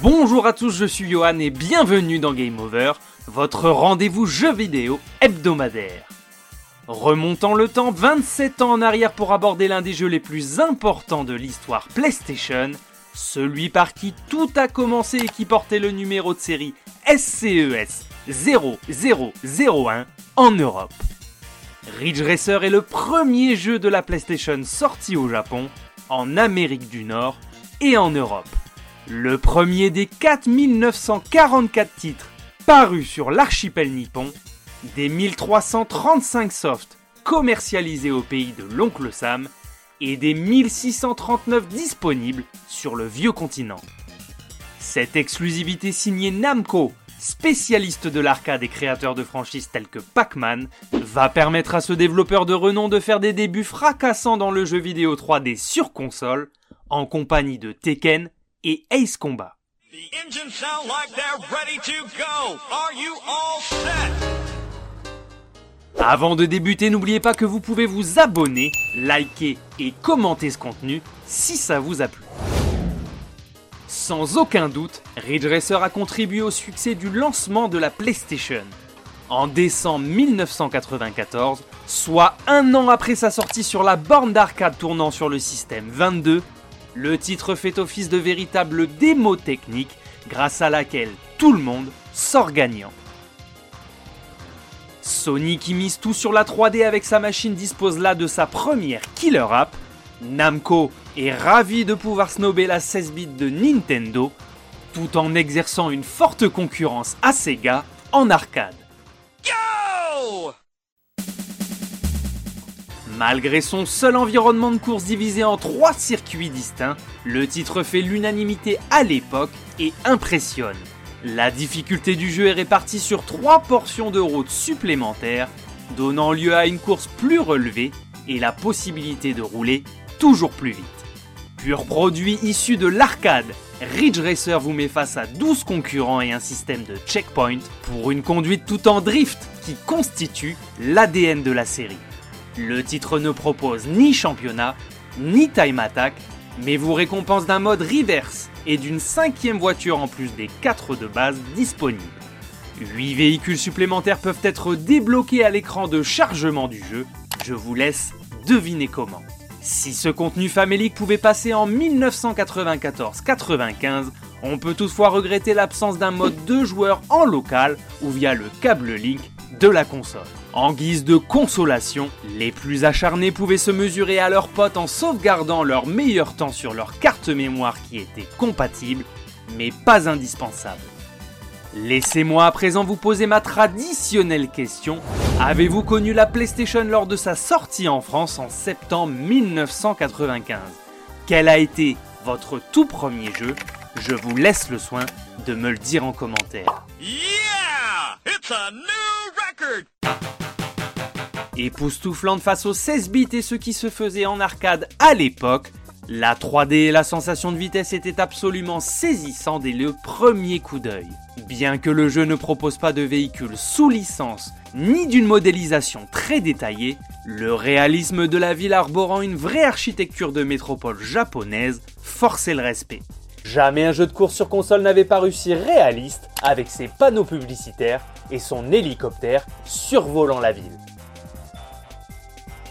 Bonjour à tous, je suis Johan et bienvenue dans Game Over, votre rendez-vous jeu vidéo hebdomadaire. Remontant le temps 27 ans en arrière pour aborder l'un des jeux les plus importants de l'histoire PlayStation, celui par qui tout a commencé et qui portait le numéro de série E SCES 0001 en Europe. Ridge Racer est le premier jeu de la PlayStation sorti au Japon, en Amérique du Nord et en Europe. Le premier des 4944 titres parus sur l'archipel nippon, des 1335 softs commercialisés au pays de l'oncle Sam et des 1639 disponibles sur le vieux continent. Cette exclusivité signée Namco, spécialiste de l'arcade et créateur de franchises telles que Pac-Man, va permettre à ce développeur de renom de faire des débuts fracassants dans le jeu vidéo 3D sur console, en compagnie de Tekken et Ace Combat. Avant de débuter, n'oubliez pas que vous pouvez vous abonner, liker et commenter ce contenu si ça vous a plu. Sans aucun doute, Ridge Racer a contribué au succès du lancement de la PlayStation. En décembre 1994, soit un an après sa sortie sur la borne d'arcade tournant sur le système 22, le titre fait office de véritable démo technique grâce à laquelle tout le monde sort gagnant. Sony qui mise tout sur la 3D avec sa machine dispose là de sa première killer app. Namco est ravi de pouvoir snober la 16 bits de Nintendo tout en exerçant une forte concurrence à Sega en arcade. Malgré son seul environnement de course divisé en trois circuits distincts, le titre fait l'unanimité à l'époque et impressionne. La difficulté du jeu est répartie sur trois portions de route supplémentaires, donnant lieu à une course plus relevée et la possibilité de rouler toujours plus vite. Pur produit issu de l'arcade, Ridge Racer vous met face à 12 concurrents et un système de checkpoint pour une conduite tout en drift qui constitue l'ADN de la série. Le titre ne propose ni championnat, ni time attack, mais vous récompense d'un mode reverse et d'une cinquième voiture en plus des 4 de base disponibles. 8 véhicules supplémentaires peuvent être débloqués à l'écran de chargement du jeu, je vous laisse deviner comment. Si ce contenu famélique pouvait passer en 1994-95, on peut toutefois regretter l'absence d'un mode 2 joueurs en local ou via le câble Link de la console. En guise de consolation, les plus acharnés pouvaient se mesurer à leurs potes en sauvegardant leur meilleur temps sur leur carte mémoire qui était compatible, mais pas indispensable. Laissez-moi à présent vous poser ma traditionnelle question. Avez-vous connu la PlayStation lors de sa sortie en France en septembre 1995 Quel a été votre tout premier jeu? Je vous laisse le soin de me le dire en commentaire. Époustouflante face aux 16 bits et ce qui se faisait en arcade à l'époque, la 3D et la sensation de vitesse étaient absolument saisissants dès le premier coup d'œil. Bien que le jeu ne propose pas de véhicule sous licence ni d'une modélisation très détaillée, le réalisme de la ville arborant une vraie architecture de métropole japonaise forçait le respect. Jamais un jeu de course sur console n'avait paru si réaliste avec ses panneaux publicitaires et son hélicoptère survolant la ville.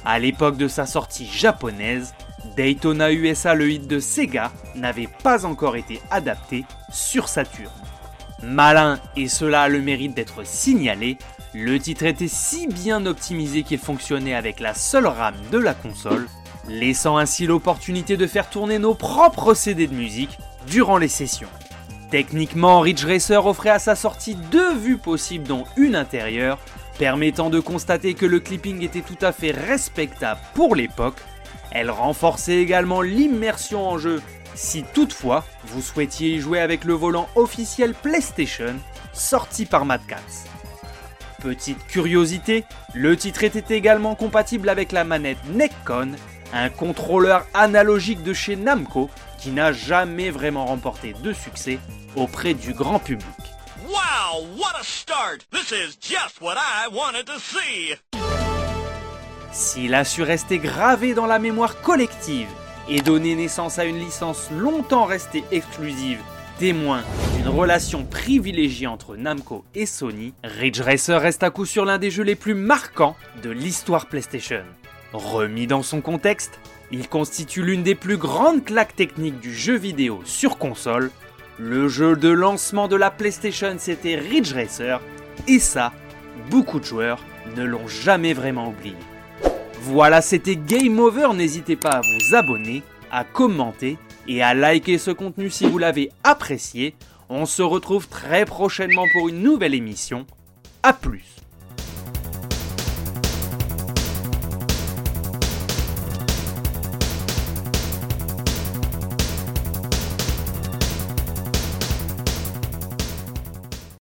À l'époque de sa sortie japonaise, Daytona USA, le hit de Sega, n'avait pas encore été adapté sur Saturn. Malin, et cela a le mérite d'être signalé, le titre était si bien optimisé qu'il fonctionnait avec la seule RAM de la console, laissant ainsi l'opportunité de faire tourner nos propres CD de musique durant les sessions. Techniquement, Ridge Racer offrait à sa sortie deux vues possibles dont une intérieure, permettant de constater que le clipping était tout à fait respectable pour l'époque. Elle renforçait également l'immersion en jeu si toutefois vous souhaitiez y jouer avec le volant officiel PlayStation sorti par Mad Catz. Petite curiosité, le titre était également compatible avec la manette Neccon, un contrôleur analogique de chez Namco qui n'a jamais vraiment remporté de succès auprès du grand public. Wow, what a start! This is just what I wanted to see! S'il a su rester gravé dans la mémoire collective et donné naissance à une licence longtemps restée exclusive, témoin d'une relation privilégiée entre Namco et Sony, Ridge Racer reste à coup sûr l'un des jeux les plus marquants de l'histoire PlayStation. Remis dans son contexte, il constitue l'une des plus grandes claques techniques du jeu vidéo sur console. Le jeu de lancement de la PlayStation c'était Ridge Racer, et ça, beaucoup de joueurs ne l'ont jamais vraiment oublié. Voilà, c'était Game Over, n'hésitez pas à vous abonner, à commenter et à liker ce contenu si vous l'avez apprécié. On se retrouve très prochainement pour une nouvelle émission. A plus